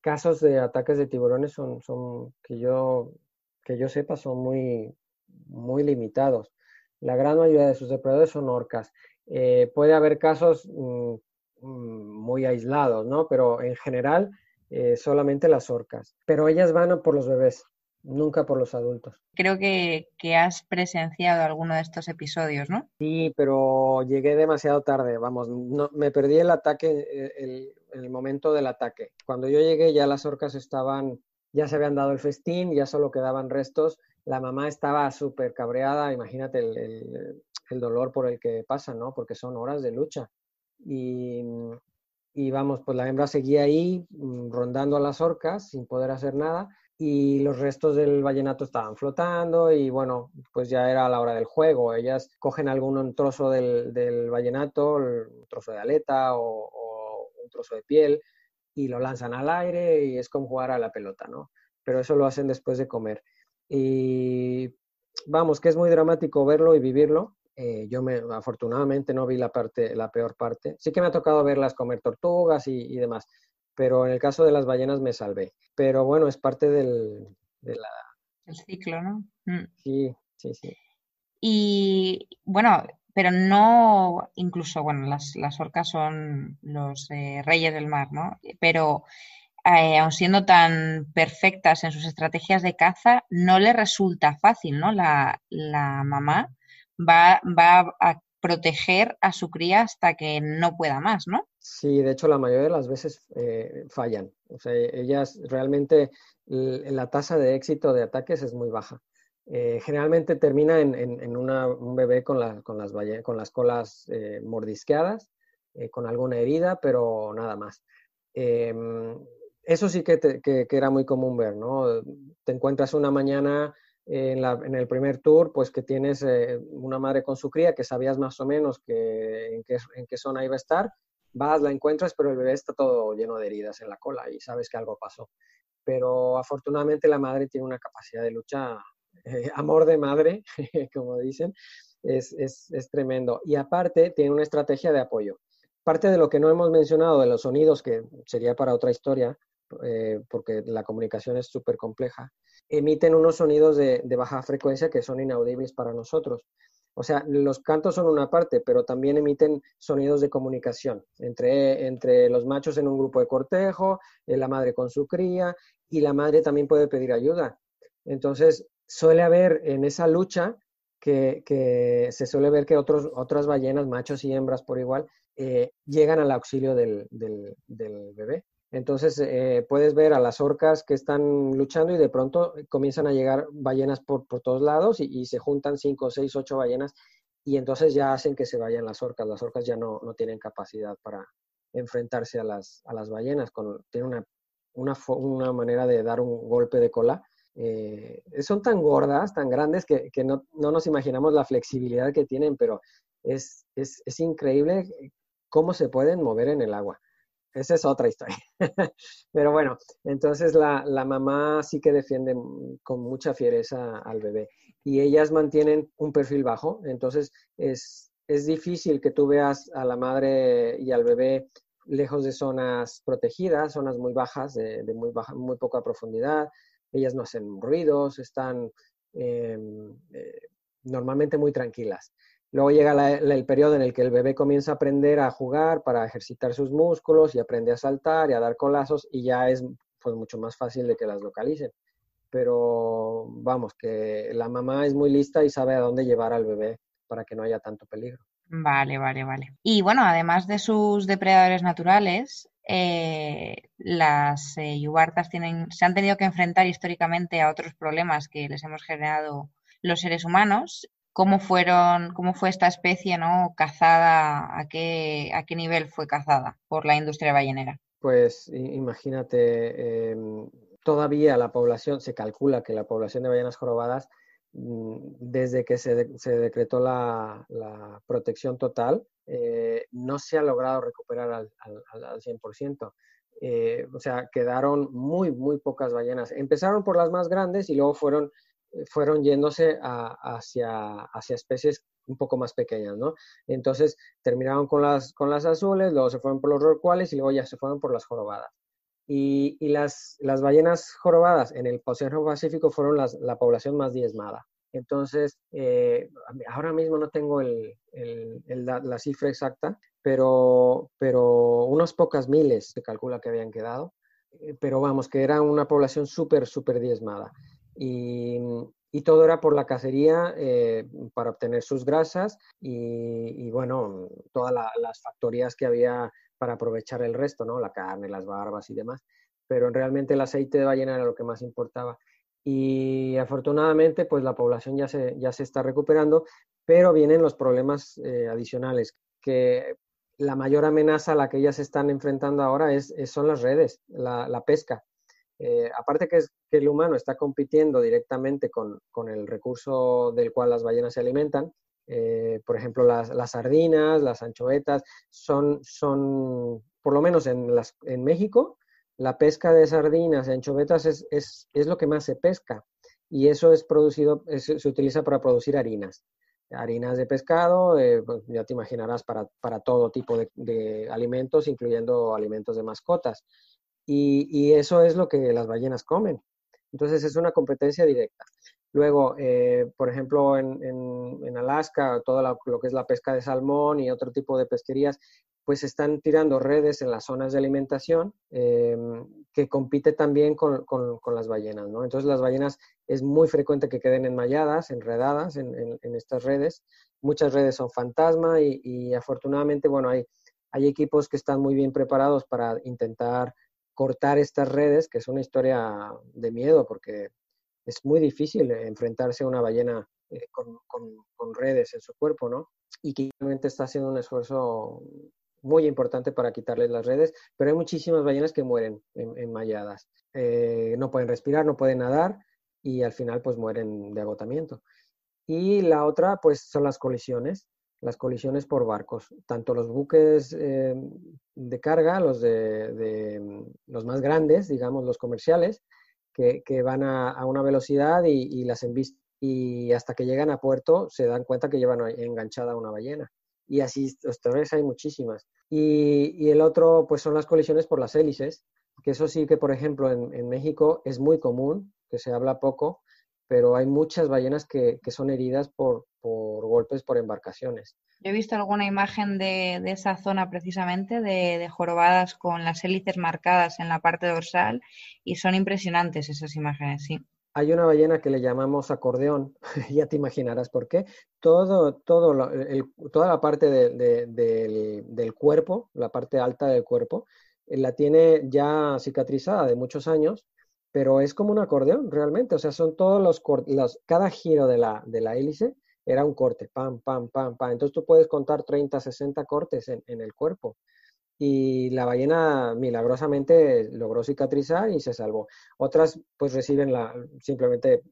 casos de ataques de tiburones son, que yo que yo sepa son muy muy limitados. La gran mayoría de sus depredadores son orcas. Eh, puede haber casos mm, mm, muy aislados, ¿no? Pero en general eh, solamente las orcas. Pero ellas van por los bebés, nunca por los adultos. Creo que, has presenciado alguno de estos episodios, ¿no? Sí, pero llegué demasiado tarde, vamos, me perdí el ataque, eh, el, el, momento del ataque. Cuando yo llegué ya las orcas estaban, ya se habían dado el festín, ya solo quedaban restos la mamá estaba súper cabreada, imagínate el, dolor por el que pasa, ¿no? Porque son horas de lucha. Y, y, vamos, pues la hembra seguía ahí mm, rondando a las orcas sin poder hacer nada y los restos del vallenato estaban flotando y bueno, pues ya era la hora del juego. Ellas cogen algún trozo del, del vallenato, un trozo de aleta o, un trozo de piel y lo lanzan al aire y es como jugar a la pelota, ¿no? Pero eso lo hacen después de comer. Y vamos, que es muy dramático verlo y vivirlo. Eh, yo me, afortunadamente no vi la parte, la peor parte. Sí que me ha tocado verlas comer tortugas y, demás, pero en el caso de las ballenas me salvé. Pero bueno, es parte del, de la... El ciclo, ¿no? Mm. Sí, sí, sí. Y bueno, pero no, incluso, bueno, las, las orcas son los eh, reyes del mar, ¿no? Pero eh, aun siendo tan perfectas en sus estrategias de caza, no le resulta fácil, ¿no? La, mamá va, va, a proteger a su cría hasta que no pueda más, ¿no? Sí, de hecho la mayoría de las veces eh, fallan. O sea, ellas realmente, la tasa de éxito de ataques es muy baja. Eh, generalmente termina en, un bebé con, las, colas mordisqueadas, con alguna herida, pero nada más. Em, eso sí que, era muy común ver, ¿no? Te encuentras una mañana en, el primer tour, pues que tienes eh, una madre con su cría, que sabías más o menos en, qué, zona iba a estar, vas, la encuentras, pero el bebé está todo lleno de heridas en la cola y sabes que algo pasó. Pero afortunadamente la madre tiene una capacidad de lucha eh, amor de madre, como dicen, es, tremendo. Y aparte, tiene una estrategia de apoyo. Parte de lo que no hemos mencionado de los sonidos, que sería para otra historia, eh, porque la comunicación es súper compleja, emiten unos sonidos de, baja frecuencia que son inaudibles para nosotros. O sea, los cantos son una parte, pero también emiten sonidos de comunicación entre, entre los machos en un grupo de cortejo, eh, la madre con su cría, y la madre también puede pedir ayuda. Entonces, suele haber en esa lucha que, se suele ver que otros, otras ballenas, machos y hembras por igual, eh, llegan al auxilio del, bebé. Entonces eh, puedes ver a las orcas que están luchando y de pronto comienzan a llegar ballenas por, todos lados y, se juntan cinco, seis, ocho ballenas y entonces ya hacen que se vayan las orcas. Las orcas ya no, tienen capacidad para enfrentarse a las, a las ballenas. Con, tienen una, una manera de dar un golpe de cola eh, son tan gordas, tan grandes, que, no, nos imaginamos la flexibilidad que tienen, pero es, increíble cómo se pueden mover en el agua. Esa es otra historia. pero bueno, entonces la, mamá sí que defiende con mucha fiereza al bebé y ellas mantienen un perfil bajo, entonces es, difícil que tú veas a la madre y al bebé lejos de zonas protegidas, zonas muy bajas, de, muy, baja, muy poca profundidad, ellas no hacen ruidos, están em, eh, normalmente muy tranquilas. Luego llega el periodo en el que el bebé comienza a aprender a jugar para ejercitar sus músculos y aprende a saltar y a dar colazos y ya es pues, mucho más fácil de que las localicen. Pero vamos, que la mamá es muy lista y sabe a dónde llevar al bebé para que no haya tanto peligro. Vale, vale, vale. Y bueno, además de sus depredadores naturales, eh, las eh, yubartas tienen, se han tenido que enfrentar históricamente a otros problemas que les hemos generado los seres humanos. ¿Cómo fueron, cómo fue esta especie no cazada? ¿A qué, a qué nivel fue cazada por la industria ballenera? Pues imagínate, em, todavía la población, se calcula que la población de ballenas jorobadas Mm, desde que se, decretó la, protección total, eh, no se ha logrado recuperar al, 100%. Eh, o sea, quedaron muy, muy pocas ballenas. Empezaron por las más grandes y luego fueron, eh, fueron yéndose hacia, hacia especies un poco más pequeñas, ¿no? Entonces terminaron con las, con las azules, luego se fueron por los rorcuales y luego ya se fueron por las jorobadas. Y, las, las, ballenas jorobadas en el Océano Pacífico fueron la población más diezmada. Entonces, eh, ahora mismo no tengo el, la, cifra exacta, pero, pero unas pocas miles se calcula que habían quedado. Eh, pero vamos, que era una población súper, súper diezmada. Y, y, todo era por la cacería eh, para obtener sus grasas y, y bueno, todas las factorías que había para aprovechar el resto, ¿no? La carne, las barbas y demás. Pero realmente el aceite de ballena era lo que más importaba. Y afortunadamente, pues la población ya se, ya se está recuperando, pero vienen los problemas eh, adicionales, que la mayor amenaza a la que ellas están enfrentando ahora es, son las redes, la, pesca. Eh, aparte que, es, que el humano está compitiendo directamente con, con, el recurso del cual las ballenas se alimentan, eh, por ejemplo, las, las, sardinas, las anchoetas, son, son, por lo menos en, las, en México, la pesca de sardinas y anchovetas es, es, es, lo que más se pesca y eso es producido, se utiliza para producir harinas. Harinas de pescado, eh, pues, ya te imaginarás, para, para todo tipo de, de, alimentos, incluyendo alimentos de mascotas. Y, y, eso es lo que las ballenas comen. Entonces es una competencia directa. Luego, eh, por ejemplo, en, en, Alaska, todo lo que es la pesca de salmón y otro tipo de pesquerías, pues están tirando redes en las zonas de alimentación eh, que compite también con, con, las ballenas, ¿no? Entonces las ballenas es muy frecuente que queden enmalladas, enredadas en, en estas redes. Muchas redes son fantasma y, y, afortunadamente, bueno, hay, hay equipos que están muy bien preparados para intentar cortar estas redes, que es una historia de miedo porque es muy difícil enfrentarse a una ballena eh, con, redes en su cuerpo, ¿no? Y que realmente está haciendo un esfuerzo muy importante para quitarles las redes, pero hay muchísimas ballenas que mueren enmalladas. Eh, no pueden respirar, no pueden nadar y al final pues mueren de agotamiento. Y la otra pues son las colisiones, las colisiones por barcos, tanto los buques eh, de carga, los, de, los más grandes, digamos los comerciales, que, van a, una velocidad y, las embisten y hasta que llegan a puerto se dan cuenta que llevan enganchada una ballena. Y así, historias hay muchísimas. Y, y, el otro, pues son las colisiones por las hélices, que eso sí que, por ejemplo, en, en México es muy común, que se habla poco, pero hay muchas ballenas que, que son heridas por, por, golpes por embarcaciones. Yo he visto alguna imagen de, de esa zona precisamente, de, de, jorobadas con las hélices marcadas en la parte dorsal, y son impresionantes esas imágenes, sí hay una ballena que le llamamos acordeón, ya te imaginarás por qué. Todo, todo el, toda la parte de, del, del, cuerpo, la parte alta del cuerpo, eh, la tiene ya cicatrizada de muchos años, pero es como un acordeón realmente. O sea, son todos los, los cada giro de la, de la hélice era un corte, pam, pam, pam, pam. Entonces tú puedes contar 30, 60 cortes en, el cuerpo y la ballena milagrosamente logró cicatrizar y se salvó. Otras pues reciben la, simplemente,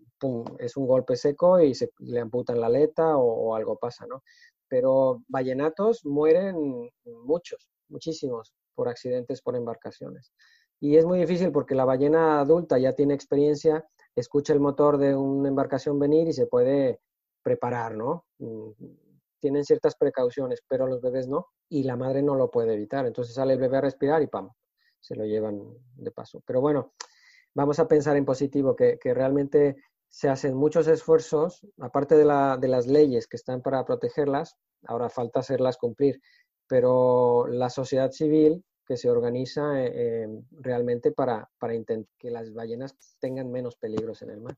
es un golpe seco y se le amputan la aleta o, algo pasa, ¿no? Pero ballenatos mueren muchos, muchísimos por accidentes por embarcaciones. Y es muy difícil porque la ballena adulta ya tiene experiencia, escucha el motor de una embarcación venir y se puede preparar, ¿no? Mm, tienen ciertas precauciones, pero los bebés no, y la madre no lo puede evitar. Entonces sale el bebé a respirar y ¡pam! se lo llevan de paso. Pero bueno, vamos a pensar en positivo, que, realmente se hacen muchos esfuerzos, aparte de, la, de, las leyes que están para protegerlas, ahora falta hacerlas cumplir, pero la sociedad civil que se organiza eh, eh, realmente para, para que las ballenas tengan menos peligros en el mar.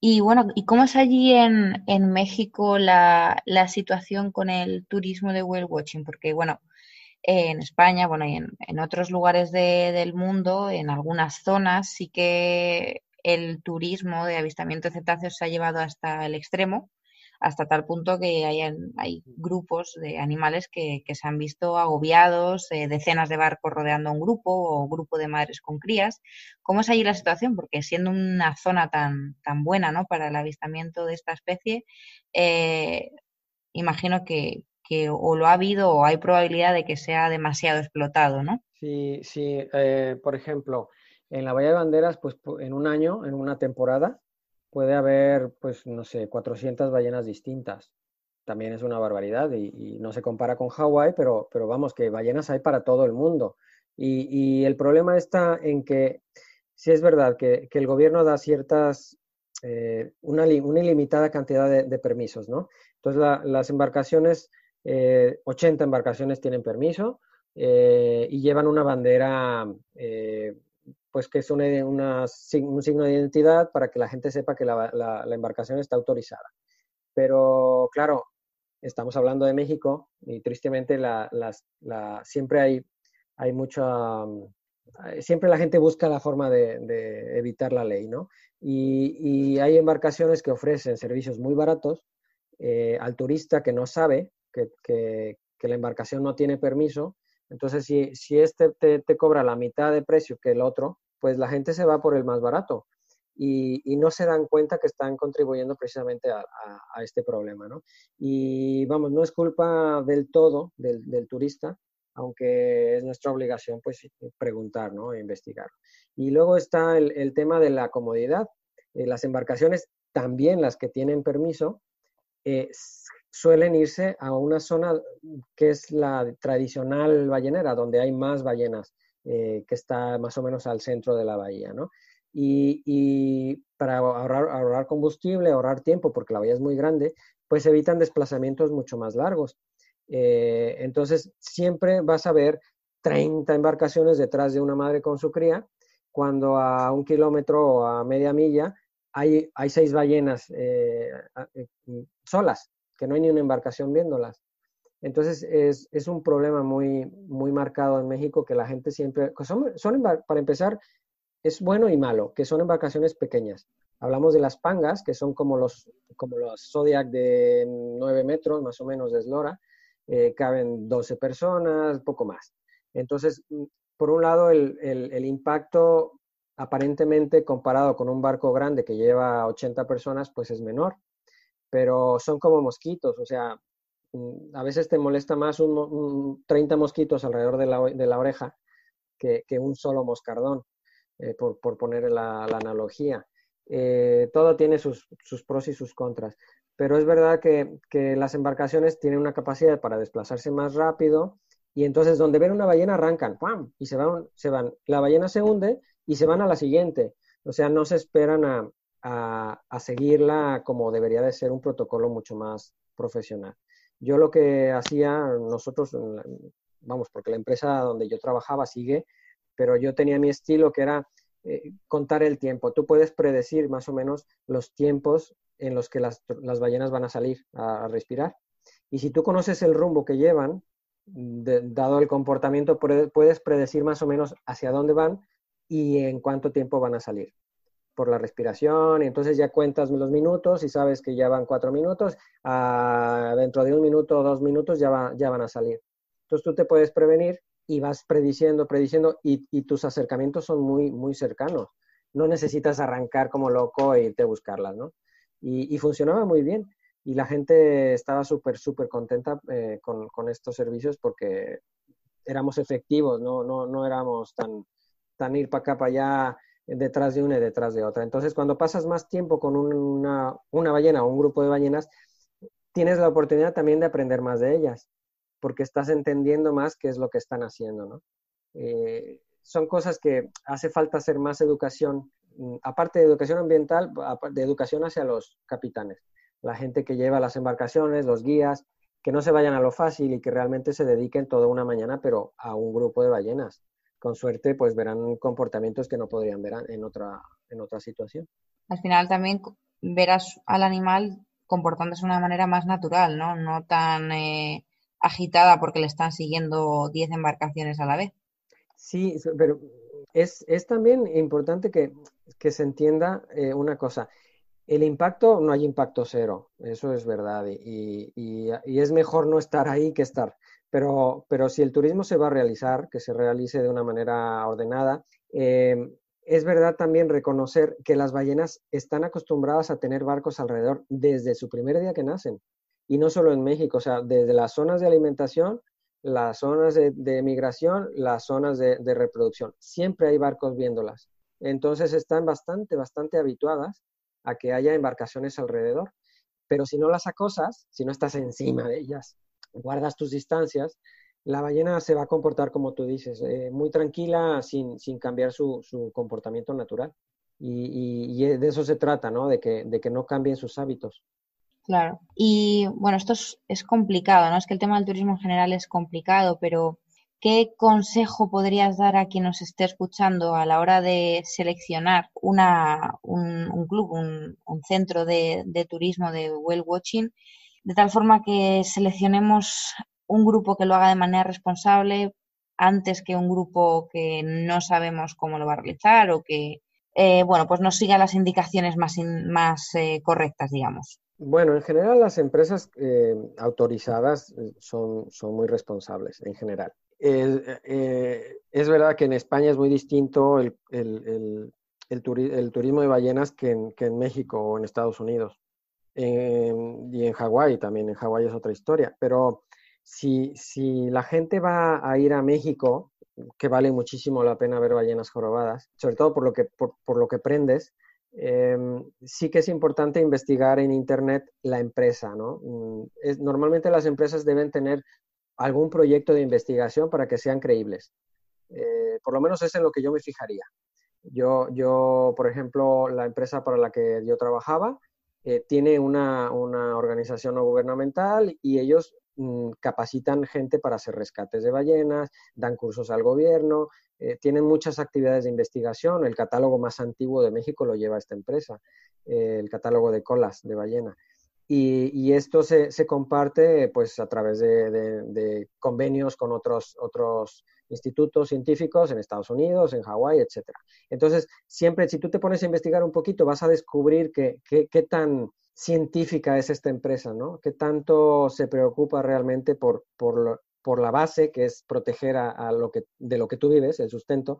Y bueno, ¿y cómo es allí en, en México la, la, situación con el turismo de whale watching? Porque bueno, en España, bueno, y en, en otros lugares de, del mundo, en algunas zonas, sí que el turismo de avistamiento de cetáceos se ha llevado hasta el extremo hasta tal punto que hay, hay grupos de animales que, que, se han visto agobiados, eh, decenas de barcos rodeando a un grupo o grupo de madres con crías. ¿Cómo es allí la situación? Porque siendo una zona tan, tan buena ¿no? para el avistamiento de esta especie, eh, imagino que, que, o lo ha habido o hay probabilidad de que sea demasiado explotado, ¿no? Sí, sí. Eh, por ejemplo, en la Bahía de Banderas, pues en un año, en una temporada, puede haber, pues, no sé, 400 ballenas distintas. También es una barbaridad y, no se compara con Hawái, pero, pero vamos, que ballenas hay para todo el mundo. Y, el problema está en que, si es verdad que, el gobierno da ciertas, eh, una, una, ilimitada cantidad de, permisos, ¿no? Entonces, las embarcaciones, 80 eh, embarcaciones tienen permiso eh, y llevan una bandera pues que es un signo de identidad para que la gente sepa que la, embarcación está autorizada. Pero claro, estamos hablando de México y tristemente siempre hay, hay mucha... Siempre la gente busca la forma de, evitar la ley, ¿no? Y, hay embarcaciones que ofrecen servicios muy baratos eh, al turista que no sabe que, que, la embarcación no tiene permiso entonces, si, si este te, te, cobra la mitad de precio que el otro, pues la gente se va por el más barato y, y no se dan cuenta que están contribuyendo precisamente a, este problema, ¿no? Y vamos, no es culpa del todo del, del turista, aunque es nuestra obligación pues preguntar, ¿no? E investigar. Y luego está el, el tema de la comodidad. Eh, las embarcaciones, también las que tienen permiso, eh, suelen irse a una zona que es la tradicional ballenera, donde hay más ballenas, eh, que está más o menos al centro de la bahía, ¿no? Y, para ahorrar, ahorrar, combustible, ahorrar tiempo, porque la bahía es muy grande, pues evitan desplazamientos mucho más largos. Eh, entonces, siempre vas a ver 30 embarcaciones detrás de una madre con su cría, cuando a un kilómetro o a media milla hay, hay seis ballenas eh, solas que no hay ni una embarcación viéndolas. Entonces es, es, un problema muy, muy marcado en México que la gente siempre, son, son, para empezar, es bueno y malo, que son embarcaciones pequeñas. Hablamos de las pangas, que son como los, como los Zodiac de 9 metros, más o menos de eslora, eh, caben 12 personas, poco más. Entonces, mm, por un lado, el, el, el, impacto aparentemente comparado con un barco grande que lleva 80 personas, pues es menor pero son como mosquitos, o sea, mm, a veces te molesta más un, 30 mosquitos alrededor de la, oreja que, un solo moscardón, eh, por, poner la, la analogía. Eh, todo tiene sus, pros y sus contras. Pero es verdad que, las embarcaciones tienen una capacidad para desplazarse más rápido y entonces donde ven una ballena arrancan, ¡pam! Y se van, se van. La ballena se hunde y se van a la siguiente. O sea, no se esperan a, a seguirla como debería de ser un protocolo mucho más profesional. Yo lo que hacía, nosotros, vamos, porque la empresa donde yo trabajaba sigue, pero yo tenía mi estilo que era eh, contar el tiempo. Tú puedes predecir más o menos los tiempos en los que las, ballenas van a salir a, respirar. Y si tú conoces el rumbo que llevan, dado el comportamiento, puedes predecir más o menos hacia dónde van y en cuánto tiempo van a salir por la respiración, y entonces ya cuentas los minutos y sabes que ya van cuatro minutos, ah, dentro de un minuto o dos minutos ya, ya van a salir. Entonces tú te puedes prevenir y vas prediciendo, prediciendo, y, tus acercamientos son muy, muy cercanos. No necesitas arrancar como loco e irte a buscarlas, ¿no? Y, funcionaba muy bien. Y la gente estaba súper, súper contenta eh, con, con, estos servicios porque éramos efectivos, no, no, no éramos tan, tan ir para acá, para allá, detrás de una y detrás de otra. Entonces, cuando pasas más tiempo con una, una ballena o un grupo de ballenas, tienes la oportunidad también de aprender más de ellas, porque estás entendiendo más qué es lo que están haciendo, ¿no? Eh, son cosas que hace falta hacer más educación, mm, aparte de educación ambiental, de educación hacia los capitanes, la gente que lleva las embarcaciones, los guías, que no se vayan a lo fácil y que realmente se dediquen toda una mañana, pero a un grupo de ballenas con suerte pues verán comportamientos que no podrían ver en otra, en otra situación. Al final también verás al animal comportándose de una manera más natural, ¿no? No tan eh, agitada porque le están siguiendo 10 embarcaciones a la vez. Sí, pero es, también importante que, se entienda eh, una cosa. El impacto, no hay impacto cero, eso es verdad, y, y, es mejor no estar ahí que estar. Pero, pero si el turismo se va a realizar, que se realice de una manera ordenada, eh, es verdad también reconocer que las ballenas están acostumbradas a tener barcos alrededor desde su primer día que nacen. Y no solo en México, o sea, desde las zonas de alimentación, las zonas de, migración, las zonas de, reproducción. Siempre hay barcos viéndolas. Entonces están bastante, bastante habituadas a que haya embarcaciones alrededor. Pero si no las acosas, si no estás encima de ellas, guardas tus distancias, la ballena se va a comportar como tú dices, eh, muy tranquila, sin, sin cambiar su, su, comportamiento natural. Y, y, de eso se trata, ¿no? De que, de que no cambien sus hábitos. Claro. Y bueno, esto es, complicado, ¿no? Es que el tema del turismo en general es complicado, pero ¿qué consejo podrías dar a quien nos esté escuchando a la hora de seleccionar una, un, un club, un, un centro de, de, turismo de whale watching de tal forma que seleccionemos un grupo que lo haga de manera responsable antes que un grupo que no sabemos cómo lo va a realizar o que, eh, bueno, pues no siga las indicaciones más, más eh, correctas, digamos. Bueno, en general las empresas eh, autorizadas son, son muy responsables, en general. es verdad que en España es muy distinto el, el, el, turismo de ballenas que en, que en México o en Estados Unidos y en Hawái también, en Hawái es otra historia, pero si, si la gente va a ir a México, que vale muchísimo la pena ver ballenas jorobadas, sobre todo por lo que, por, lo que prendes, em, sí que es importante investigar en Internet la empresa, ¿no? Mm, es, normalmente las empresas deben tener algún proyecto de investigación para que sean creíbles. Eh, por lo menos es en lo que yo me fijaría. Yo, yo, por ejemplo, la empresa para la que yo trabajaba, eh, tiene una, organización no gubernamental y ellos mm, capacitan gente para hacer rescates de ballenas, dan cursos al gobierno, eh, tienen muchas actividades de investigación. El catálogo más antiguo de México lo lleva esta empresa, eh, el catálogo de colas de ballena. Y, esto se, comparte pues, a través de, convenios con otros, otros institutos científicos en Estados Unidos, en Hawái, etc. Entonces, siempre si tú te pones a investigar un poquito, vas a descubrir qué tan científica es esta empresa, ¿no? Qué tanto se preocupa realmente por, por, por la base, que es proteger a, lo que, de lo que tú vives, el sustento,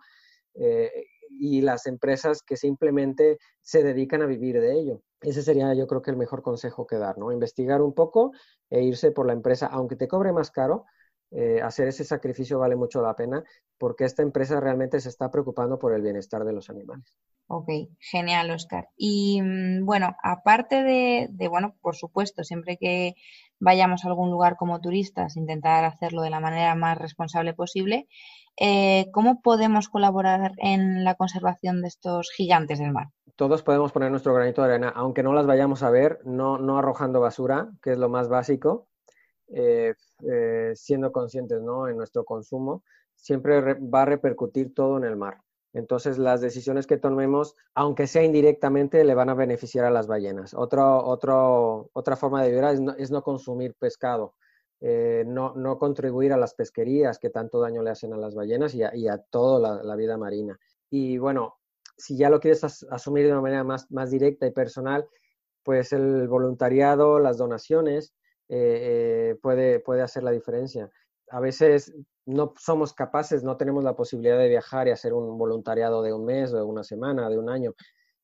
eh, y las empresas que simplemente se dedican a vivir de ello. Ese sería yo creo que el mejor consejo que dar, ¿no? Investigar un poco e irse por la empresa, aunque te cobre más caro, eh, hacer ese sacrificio vale mucho la pena porque esta empresa realmente se está preocupando por el bienestar de los animales. Ok, genial, Oscar. Y mm, bueno, aparte de, de, bueno, por supuesto, siempre que vayamos a algún lugar como turistas, intentar hacerlo de la manera más responsable posible, eh, ¿cómo podemos colaborar en la conservación de estos gigantes del mar? Todos podemos poner nuestro granito de arena, aunque no las vayamos a ver, no, no arrojando basura, que es lo más básico, eh, eh, siendo conscientes ¿no? en nuestro consumo, siempre va a repercutir todo en el mar. Entonces, las decisiones que tomemos, aunque sea indirectamente, le van a beneficiar a las ballenas. Otro, otro, otra forma de vivir es no, consumir pescado, eh, no, no, contribuir a las pesquerías que tanto daño le hacen a las ballenas y a, toda la, vida marina. Y bueno, si ya lo quieres asumir de una manera más, más directa y personal, pues el voluntariado, las donaciones, eh, eh, puede, puede hacer la diferencia. A veces no somos capaces, no tenemos la posibilidad de viajar y hacer un voluntariado de un mes, de una semana, de un año.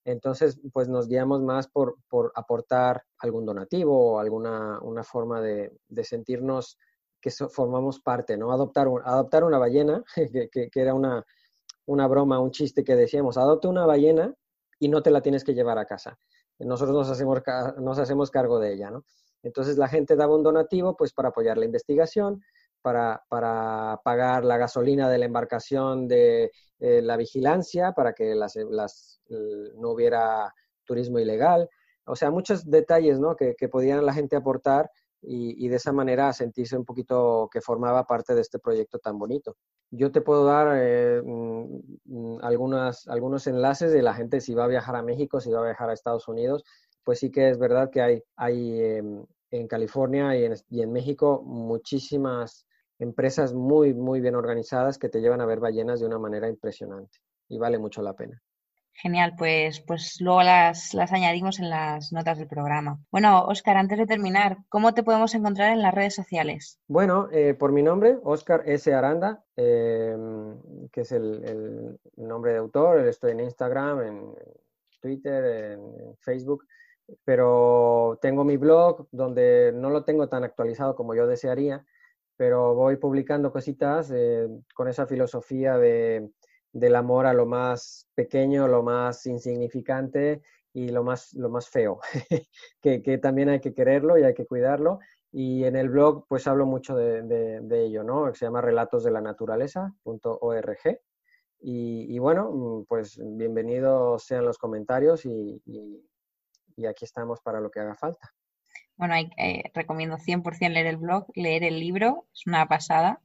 Entonces, pues nos guiamos más por, por aportar algún donativo o alguna una forma de, de sentirnos que formamos parte, ¿no? Adoptar, adoptar una ballena, que, que, era una, una broma, un chiste que decíamos, adopta una ballena y no te la tienes que llevar a casa. Nosotros nos hacemos, nos hacemos cargo de ella, ¿no? Entonces la gente daba un donativo pues para apoyar la investigación, para, para pagar la gasolina de la embarcación de eh, la vigilancia, para que las, las, no hubiera turismo ilegal. O sea, muchos detalles ¿no? que, que podían la gente aportar y, y, de esa manera sentirse un poquito que formaba parte de este proyecto tan bonito. Yo te puedo dar eh, mm, mm, algunas, algunos enlaces de la gente si va a viajar a México, si va a viajar a Estados Unidos, pues sí que es verdad que hay, hay em, en California y en, y en México muchísimas empresas muy, muy bien organizadas que te llevan a ver ballenas de una manera impresionante y vale mucho la pena. Genial, pues, pues luego las, las añadimos en las notas del programa. Bueno, Óscar, antes de terminar, ¿cómo te podemos encontrar en las redes sociales? Bueno, eh, por mi nombre, Óscar S. Aranda, eh, que es el, el, nombre de autor. Estoy en Instagram, en Twitter, en Facebook, pero tengo mi blog donde no lo tengo tan actualizado como yo desearía, pero voy publicando cositas eh, con esa filosofía de, del amor a lo más pequeño, lo más insignificante y lo más, lo más feo, que, que, también hay que quererlo y hay que cuidarlo. Y en el blog pues hablo mucho de, de, ello, ¿no? Se llama relatosdelanaturaleza.org. Y, y bueno, mm, pues bienvenidos sean los comentarios y, y aquí estamos para lo que haga falta. Bueno, hay, eh, recomiendo 100% leer el blog, leer el libro, es una pasada.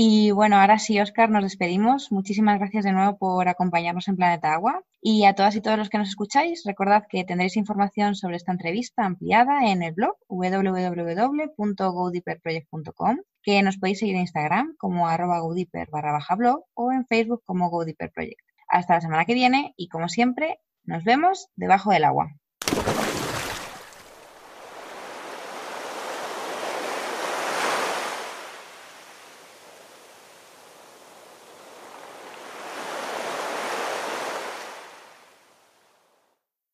Y bueno, ahora sí, Oscar, nos despedimos. Muchísimas gracias de nuevo por acompañarnos en Planeta Agua. Y a todas y todos los que nos escucháis, recordad que tendréis información sobre esta entrevista ampliada en el blog www.godeeperproject.com, que nos podéis seguir en Instagram como arroba barra baja blog o en Facebook como GoDeeperProject. Hasta la semana que viene y como siempre, nos vemos debajo del agua.